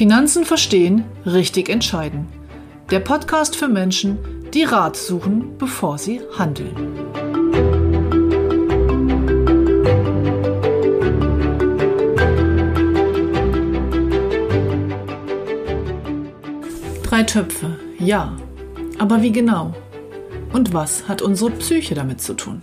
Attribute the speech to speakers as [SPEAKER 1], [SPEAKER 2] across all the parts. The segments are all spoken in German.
[SPEAKER 1] Finanzen verstehen, richtig entscheiden. Der Podcast für Menschen, die Rat suchen, bevor sie handeln. Drei Töpfe, ja. Aber wie genau? Und was hat unsere Psyche damit zu tun?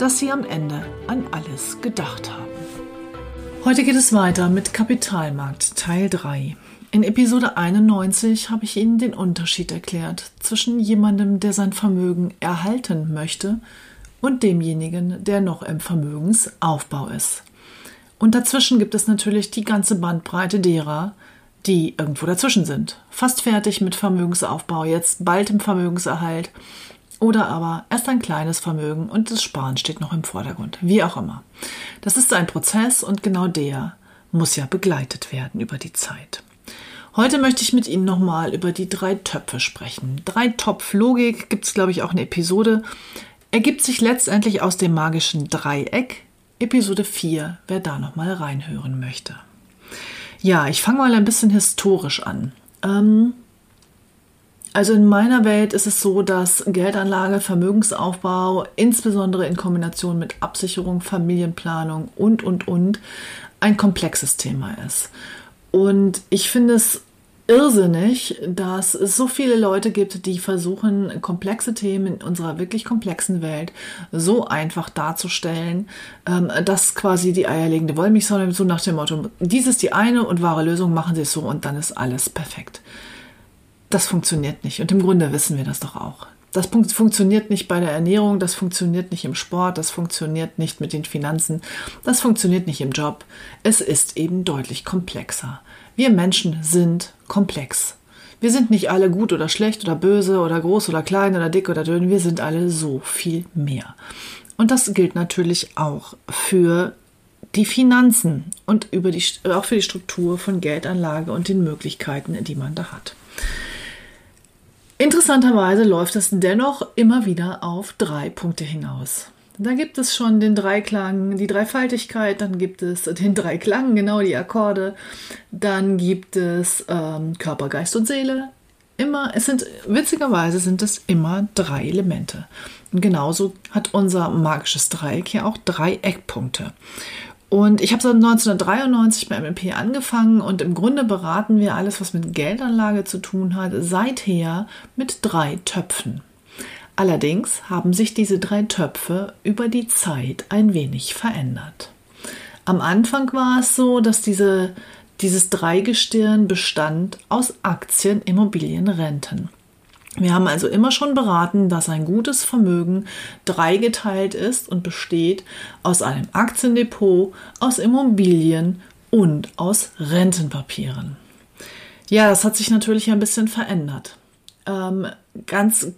[SPEAKER 1] dass Sie am Ende an alles gedacht haben. Heute geht es weiter mit Kapitalmarkt Teil 3. In Episode 91 habe ich Ihnen den Unterschied erklärt zwischen jemandem, der sein Vermögen erhalten möchte, und demjenigen, der noch im Vermögensaufbau ist. Und dazwischen gibt es natürlich die ganze Bandbreite derer, die irgendwo dazwischen sind. Fast fertig mit Vermögensaufbau, jetzt bald im Vermögenserhalt oder aber erst ein kleines Vermögen und das Sparen steht noch im Vordergrund. Wie auch immer. Das ist ein Prozess und genau der muss ja begleitet werden über die Zeit. Heute möchte ich mit Ihnen nochmal über die drei Töpfe sprechen. Drei Topf-Logik gibt es, glaube ich, auch eine Episode. Ergibt sich letztendlich aus dem magischen Dreieck. Episode 4, wer da nochmal reinhören möchte. Ja, ich fange mal ein bisschen historisch an. Ähm, also in meiner Welt ist es so, dass Geldanlage, Vermögensaufbau, insbesondere in Kombination mit Absicherung, Familienplanung und, und, und, ein komplexes Thema ist. Und ich finde es irrsinnig, dass es so viele Leute gibt, die versuchen, komplexe Themen in unserer wirklich komplexen Welt so einfach darzustellen, ähm, dass quasi die eierlegende Wollmilchsau so nach dem Motto, dies ist die eine und wahre Lösung, machen Sie es so und dann ist alles perfekt. Das funktioniert nicht. Und im Grunde wissen wir das doch auch. Das funktioniert nicht bei der Ernährung, das funktioniert nicht im Sport, das funktioniert nicht mit den Finanzen, das funktioniert nicht im Job. Es ist eben deutlich komplexer. Wir Menschen sind komplex. Wir sind nicht alle gut oder schlecht oder böse oder groß oder klein oder dick oder dünn, wir sind alle so viel mehr. Und das gilt natürlich auch für die Finanzen und über die, auch für die Struktur von Geldanlage und den Möglichkeiten, die man da hat. Interessanterweise läuft es dennoch immer wieder auf drei Punkte hinaus. Da gibt es schon den Dreiklang, die Dreifaltigkeit, dann gibt es den Dreiklang, genau die Akkorde, dann gibt es ähm, Körper, Geist und Seele. Immer, es sind, witzigerweise sind es immer drei Elemente. Und genauso hat unser magisches Dreieck hier auch drei Eckpunkte. Und ich habe seit 1993 bei MLP angefangen und im Grunde beraten wir alles, was mit Geldanlage zu tun hat, seither mit drei Töpfen. Allerdings haben sich diese drei Töpfe über die Zeit ein wenig verändert. Am Anfang war es so, dass diese, dieses Dreigestirn bestand aus Aktien, Immobilien, Renten. Wir haben also immer schon beraten, dass ein gutes Vermögen dreigeteilt ist und besteht aus einem Aktiendepot, aus Immobilien und aus Rentenpapieren. Ja, das hat sich natürlich ein bisschen verändert. Ähm, ganz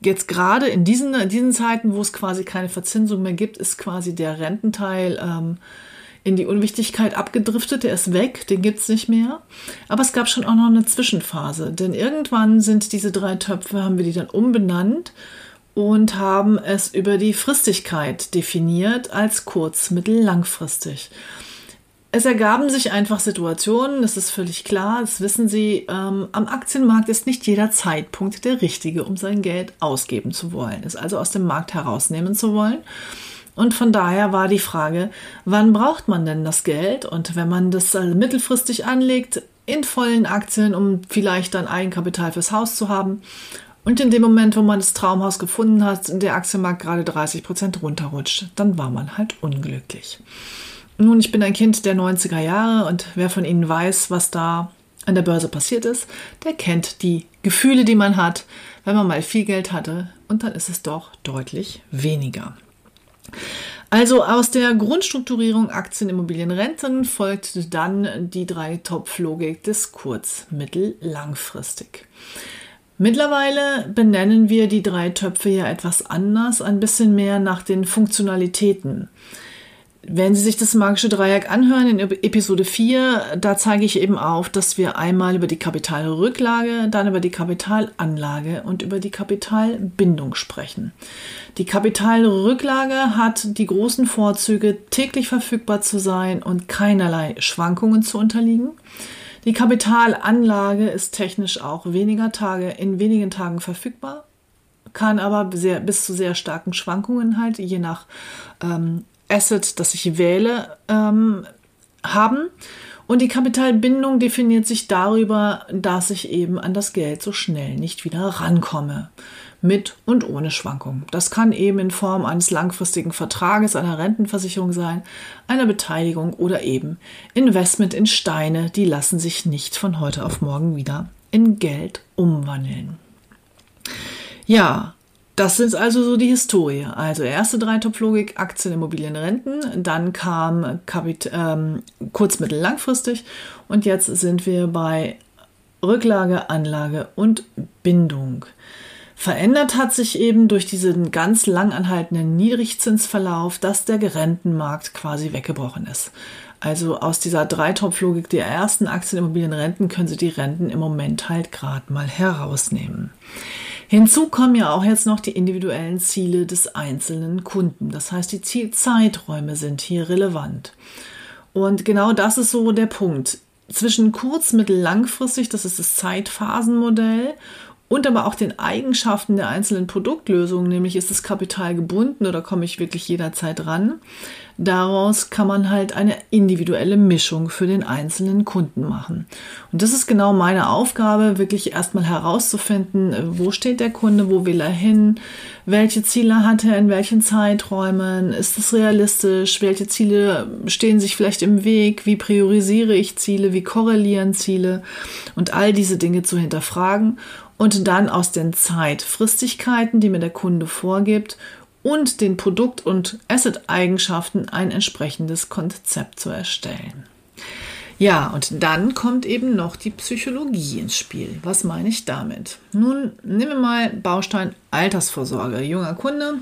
[SPEAKER 1] jetzt gerade in diesen, in diesen Zeiten, wo es quasi keine Verzinsung mehr gibt, ist quasi der Rententeil ähm, in die Unwichtigkeit abgedriftet, der ist weg, den gibt es nicht mehr. Aber es gab schon auch noch eine Zwischenphase, denn irgendwann sind diese drei Töpfe, haben wir die dann umbenannt und haben es über die Fristigkeit definiert als kurz-, mittel-, langfristig. Es ergaben sich einfach Situationen, das ist völlig klar, das wissen Sie. Ähm, am Aktienmarkt ist nicht jeder Zeitpunkt der richtige, um sein Geld ausgeben zu wollen, es also aus dem Markt herausnehmen zu wollen. Und von daher war die Frage, wann braucht man denn das Geld? Und wenn man das also mittelfristig anlegt, in vollen Aktien, um vielleicht dann Eigenkapital fürs Haus zu haben. Und in dem Moment, wo man das Traumhaus gefunden hat, der Aktienmarkt gerade 30 Prozent runterrutscht, dann war man halt unglücklich. Nun, ich bin ein Kind der 90er Jahre und wer von Ihnen weiß, was da an der Börse passiert ist, der kennt die Gefühle, die man hat, wenn man mal viel Geld hatte und dann ist es doch deutlich weniger. Also aus der Grundstrukturierung Aktien, Immobilien, Renten folgt dann die drei Top-Logik des kurz-, mittel-, langfristig. Mittlerweile benennen wir die drei Töpfe ja etwas anders, ein bisschen mehr nach den Funktionalitäten. Wenn Sie sich das magische Dreieck anhören in Episode 4, da zeige ich eben auf, dass wir einmal über die Kapitalrücklage, dann über die Kapitalanlage und über die Kapitalbindung sprechen. Die Kapitalrücklage hat die großen Vorzüge, täglich verfügbar zu sein und keinerlei Schwankungen zu unterliegen. Die Kapitalanlage ist technisch auch weniger Tage, in wenigen Tagen verfügbar, kann aber sehr, bis zu sehr starken Schwankungen halt, je nach ähm, Asset, das ich wähle, ähm, haben. Und die Kapitalbindung definiert sich darüber, dass ich eben an das Geld so schnell nicht wieder rankomme. Mit und ohne Schwankung. Das kann eben in Form eines langfristigen Vertrages, einer Rentenversicherung sein, einer Beteiligung oder eben Investment in Steine, die lassen sich nicht von heute auf morgen wieder in Geld umwandeln. Ja, das sind also so die Historie. Also erste drei Top-Logik, Aktien, Immobilien, Renten. Dann kam Kapit ähm, kurz-, mittel-, langfristig. Und jetzt sind wir bei Rücklage, Anlage und Bindung. Verändert hat sich eben durch diesen ganz lang anhaltenden Niedrigzinsverlauf, dass der Rentenmarkt quasi weggebrochen ist. Also aus dieser Dreitopflogik der ersten Aktien, Immobilien, Renten können Sie die Renten im Moment halt gerade mal herausnehmen. Hinzu kommen ja auch jetzt noch die individuellen Ziele des einzelnen Kunden. Das heißt, die Zielzeiträume sind hier relevant. Und genau das ist so der Punkt. Zwischen kurz-, mittel-, langfristig, das ist das Zeitphasenmodell, und aber auch den Eigenschaften der einzelnen Produktlösungen, nämlich ist das Kapital gebunden oder komme ich wirklich jederzeit ran. Daraus kann man halt eine individuelle Mischung für den einzelnen Kunden machen. Und das ist genau meine Aufgabe, wirklich erstmal herauszufinden, wo steht der Kunde, wo will er hin, welche Ziele hat er, in welchen Zeiträumen, ist es realistisch, welche Ziele stehen sich vielleicht im Weg, wie priorisiere ich Ziele, wie korrelieren Ziele? Und all diese Dinge zu hinterfragen und dann aus den Zeitfristigkeiten, die mir der Kunde vorgibt, und den Produkt- und Asset-Eigenschaften ein entsprechendes Konzept zu erstellen. Ja, und dann kommt eben noch die Psychologie ins Spiel. Was meine ich damit? Nun, nehmen wir mal Baustein Altersvorsorge. Junger Kunde,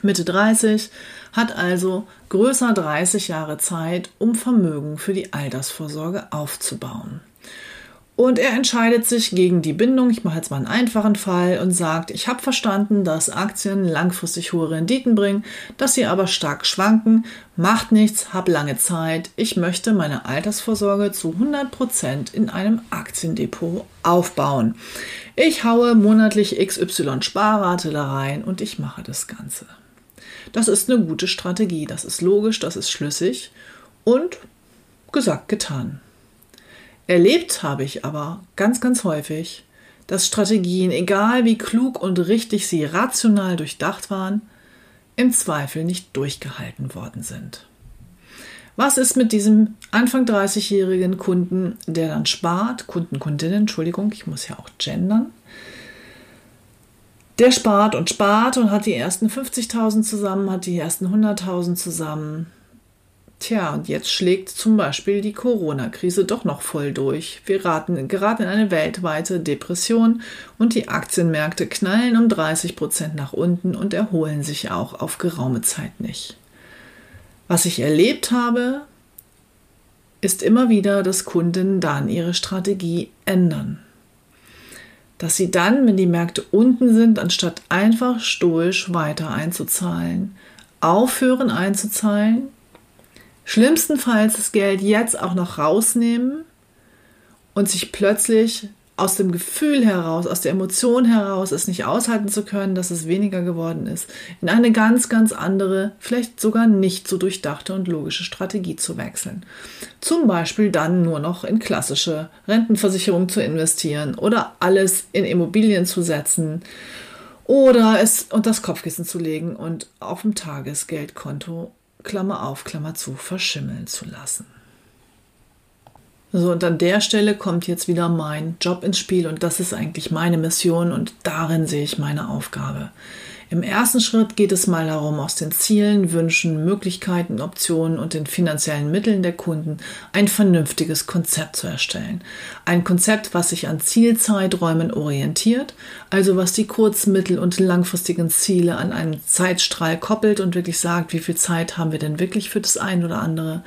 [SPEAKER 1] Mitte 30, hat also größer 30 Jahre Zeit, um Vermögen für die Altersvorsorge aufzubauen. Und er entscheidet sich gegen die Bindung. Ich mache jetzt mal einen einfachen Fall und sagt, ich habe verstanden, dass Aktien langfristig hohe Renditen bringen, dass sie aber stark schwanken. Macht nichts, habe lange Zeit. Ich möchte meine Altersvorsorge zu 100 Prozent in einem Aktiendepot aufbauen. Ich haue monatlich XY Sparrate da rein und ich mache das Ganze. Das ist eine gute Strategie, das ist logisch, das ist schlüssig und gesagt, getan. Erlebt habe ich aber ganz, ganz häufig, dass Strategien, egal wie klug und richtig sie rational durchdacht waren, im Zweifel nicht durchgehalten worden sind. Was ist mit diesem Anfang 30-jährigen Kunden, der dann spart, Kunden, Kundinnen, Entschuldigung, ich muss ja auch gendern, der spart und spart und hat die ersten 50.000 zusammen, hat die ersten 100.000 zusammen Tja, und jetzt schlägt zum Beispiel die Corona-Krise doch noch voll durch. Wir raten, geraten in eine weltweite Depression und die Aktienmärkte knallen um 30 Prozent nach unten und erholen sich auch auf geraume Zeit nicht. Was ich erlebt habe, ist immer wieder, dass Kunden dann ihre Strategie ändern. Dass sie dann, wenn die Märkte unten sind, anstatt einfach stoisch weiter einzuzahlen, aufhören einzuzahlen Schlimmstenfalls das Geld jetzt auch noch rausnehmen und sich plötzlich aus dem Gefühl heraus, aus der Emotion heraus, es nicht aushalten zu können, dass es weniger geworden ist, in eine ganz, ganz andere, vielleicht sogar nicht so durchdachte und logische Strategie zu wechseln. Zum Beispiel dann nur noch in klassische Rentenversicherung zu investieren oder alles in Immobilien zu setzen oder es unter das Kopfkissen zu legen und auf dem Tagesgeldkonto Klammer auf, Klammer zu, verschimmeln zu lassen. So, und an der Stelle kommt jetzt wieder mein Job ins Spiel und das ist eigentlich meine Mission und darin sehe ich meine Aufgabe. Im ersten Schritt geht es mal darum, aus den Zielen, Wünschen, Möglichkeiten, Optionen und den finanziellen Mitteln der Kunden ein vernünftiges Konzept zu erstellen. Ein Konzept, was sich an Zielzeiträumen orientiert, also was die kurz-, mittel- und langfristigen Ziele an einen Zeitstrahl koppelt und wirklich sagt, wie viel Zeit haben wir denn wirklich für das ein oder andere.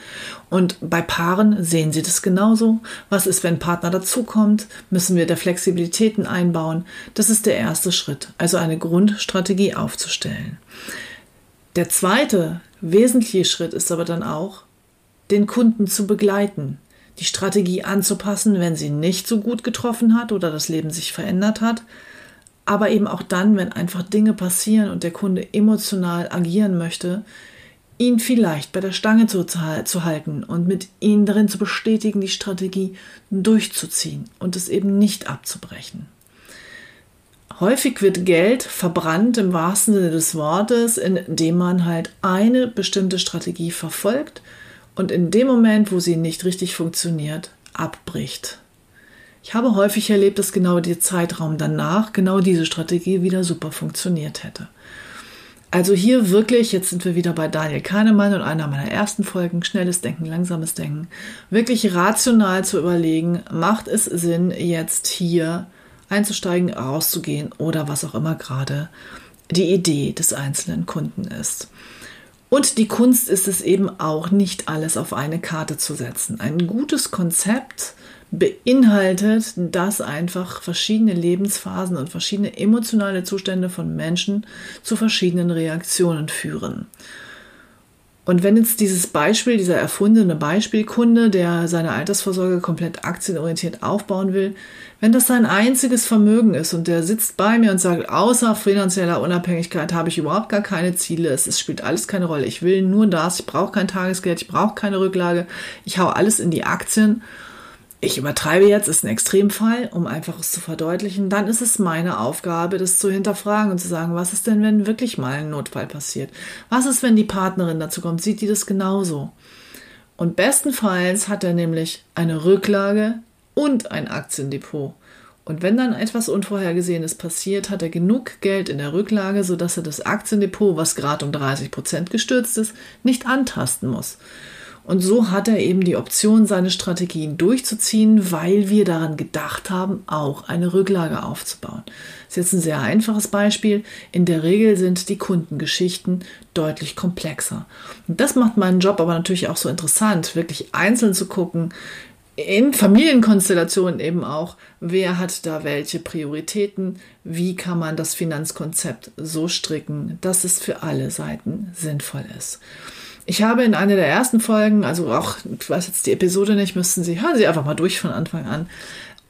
[SPEAKER 1] Und bei Paaren sehen Sie das genauso. Was ist, wenn ein Partner dazukommt? Müssen wir da Flexibilitäten einbauen? Das ist der erste Schritt, also eine Grundstrategie aufzustellen. Der zweite wesentliche Schritt ist aber dann auch, den Kunden zu begleiten, die Strategie anzupassen, wenn sie nicht so gut getroffen hat oder das Leben sich verändert hat, aber eben auch dann, wenn einfach Dinge passieren und der Kunde emotional agieren möchte, ihn vielleicht bei der Stange zu, zu halten und mit ihnen darin zu bestätigen, die Strategie durchzuziehen und es eben nicht abzubrechen. Häufig wird Geld verbrannt im wahrsten Sinne des Wortes, indem man halt eine bestimmte Strategie verfolgt und in dem Moment, wo sie nicht richtig funktioniert, abbricht. Ich habe häufig erlebt, dass genau der Zeitraum danach genau diese Strategie wieder super funktioniert hätte. Also hier wirklich, jetzt sind wir wieder bei Daniel Kahnemann und einer meiner ersten Folgen, schnelles Denken, langsames Denken, wirklich rational zu überlegen, macht es Sinn, jetzt hier einzusteigen, rauszugehen oder was auch immer gerade die Idee des einzelnen Kunden ist. Und die Kunst ist es eben auch nicht alles auf eine Karte zu setzen. Ein gutes Konzept beinhaltet, dass einfach verschiedene Lebensphasen und verschiedene emotionale Zustände von Menschen zu verschiedenen Reaktionen führen. Und wenn jetzt dieses Beispiel, dieser erfundene Beispielkunde, der seine Altersvorsorge komplett aktienorientiert aufbauen will, wenn das sein einziges Vermögen ist und der sitzt bei mir und sagt, außer finanzieller Unabhängigkeit habe ich überhaupt gar keine Ziele, es, es spielt alles keine Rolle, ich will nur das, ich brauche kein Tagesgeld, ich brauche keine Rücklage, ich hau alles in die Aktien ich übertreibe jetzt, ist ein Extremfall, um einfach es zu verdeutlichen, dann ist es meine Aufgabe, das zu hinterfragen und zu sagen, was ist denn, wenn wirklich mal ein Notfall passiert? Was ist, wenn die Partnerin dazu kommt? Sieht die das genauso? Und bestenfalls hat er nämlich eine Rücklage und ein Aktiendepot. Und wenn dann etwas Unvorhergesehenes passiert, hat er genug Geld in der Rücklage, sodass er das Aktiendepot, was gerade um 30 Prozent gestürzt ist, nicht antasten muss. Und so hat er eben die Option, seine Strategien durchzuziehen, weil wir daran gedacht haben, auch eine Rücklage aufzubauen. Das ist jetzt ein sehr einfaches Beispiel. In der Regel sind die Kundengeschichten deutlich komplexer. Und das macht meinen Job aber natürlich auch so interessant, wirklich einzeln zu gucken, in Familienkonstellationen eben auch, wer hat da welche Prioritäten, wie kann man das Finanzkonzept so stricken, dass es für alle Seiten sinnvoll ist. Ich habe in einer der ersten Folgen, also auch, ich weiß jetzt die Episode nicht, müssten Sie, hören Sie einfach mal durch von Anfang an,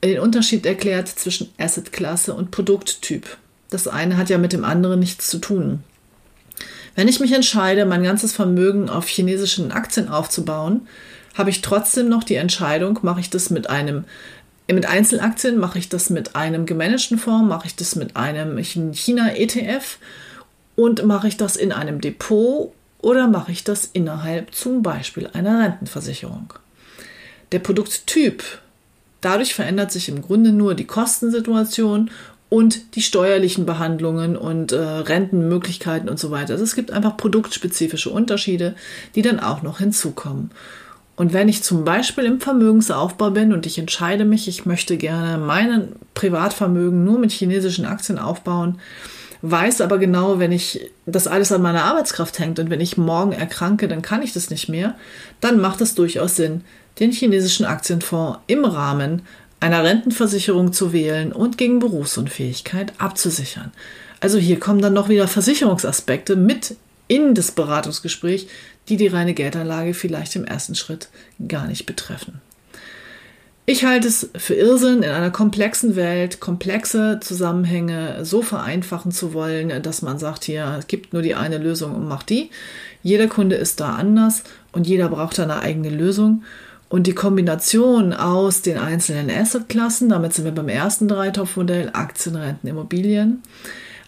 [SPEAKER 1] den Unterschied erklärt zwischen Assetklasse und Produkttyp. Das eine hat ja mit dem anderen nichts zu tun. Wenn ich mich entscheide, mein ganzes Vermögen auf chinesischen Aktien aufzubauen, habe ich trotzdem noch die Entscheidung, mache ich das mit einem mit Einzelaktien, mache ich das mit einem gemanagten Fonds, mache ich das mit einem China ETF und mache ich das in einem Depot oder mache ich das innerhalb zum Beispiel einer Rentenversicherung? Der Produkttyp. Dadurch verändert sich im Grunde nur die Kostensituation und die steuerlichen Behandlungen und äh, Rentenmöglichkeiten und so weiter. Also es gibt einfach produktspezifische Unterschiede, die dann auch noch hinzukommen. Und wenn ich zum Beispiel im Vermögensaufbau bin und ich entscheide mich, ich möchte gerne mein Privatvermögen nur mit chinesischen Aktien aufbauen, weiß aber genau, wenn ich das alles an meiner Arbeitskraft hängt und wenn ich morgen erkranke, dann kann ich das nicht mehr, dann macht es durchaus Sinn, den chinesischen Aktienfonds im Rahmen einer Rentenversicherung zu wählen und gegen Berufsunfähigkeit abzusichern. Also hier kommen dann noch wieder Versicherungsaspekte mit in das Beratungsgespräch, die die reine Geldanlage vielleicht im ersten Schritt gar nicht betreffen. Ich halte es für Irrsinn, in einer komplexen Welt komplexe Zusammenhänge so vereinfachen zu wollen, dass man sagt, hier, es gibt nur die eine Lösung und macht die. Jeder Kunde ist da anders und jeder braucht eine eigene Lösung. Und die Kombination aus den einzelnen Assetklassen, damit sind wir beim ersten Dreitopfmodell, Aktien, Renten, Immobilien,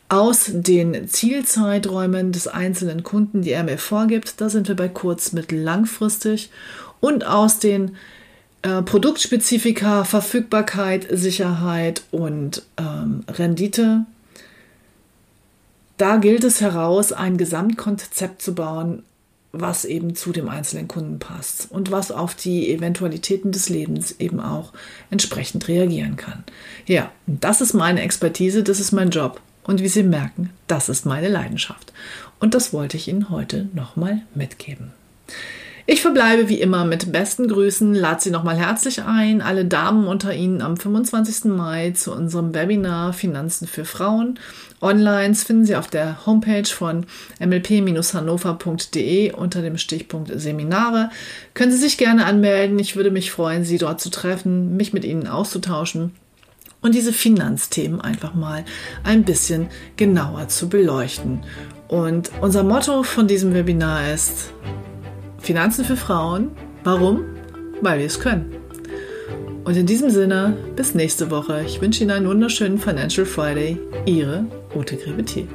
[SPEAKER 1] aus den Zielzeiträumen des einzelnen Kunden, die er mir vorgibt, da sind wir bei kurz, mittel, langfristig und aus den äh, Produktspezifika, Verfügbarkeit, Sicherheit und ähm, Rendite. Da gilt es heraus, ein Gesamtkonzept zu bauen, was eben zu dem einzelnen Kunden passt und was auf die Eventualitäten des Lebens eben auch entsprechend reagieren kann. Ja, das ist meine Expertise, das ist mein Job. Und wie Sie merken, das ist meine Leidenschaft. Und das wollte ich Ihnen heute nochmal mitgeben. Ich verbleibe wie immer mit besten Grüßen, lade Sie nochmal herzlich ein, alle Damen unter Ihnen am 25. Mai zu unserem Webinar Finanzen für Frauen. Online finden Sie auf der Homepage von mlp-hannover.de unter dem Stichpunkt Seminare. Können Sie sich gerne anmelden. Ich würde mich freuen, Sie dort zu treffen, mich mit Ihnen auszutauschen und diese Finanzthemen einfach mal ein bisschen genauer zu beleuchten. Und unser Motto von diesem Webinar ist Finanzen für Frauen. Warum? Weil wir es können. Und in diesem Sinne, bis nächste Woche. Ich wünsche Ihnen einen wunderschönen Financial Friday. Ihre Ute Grebetier.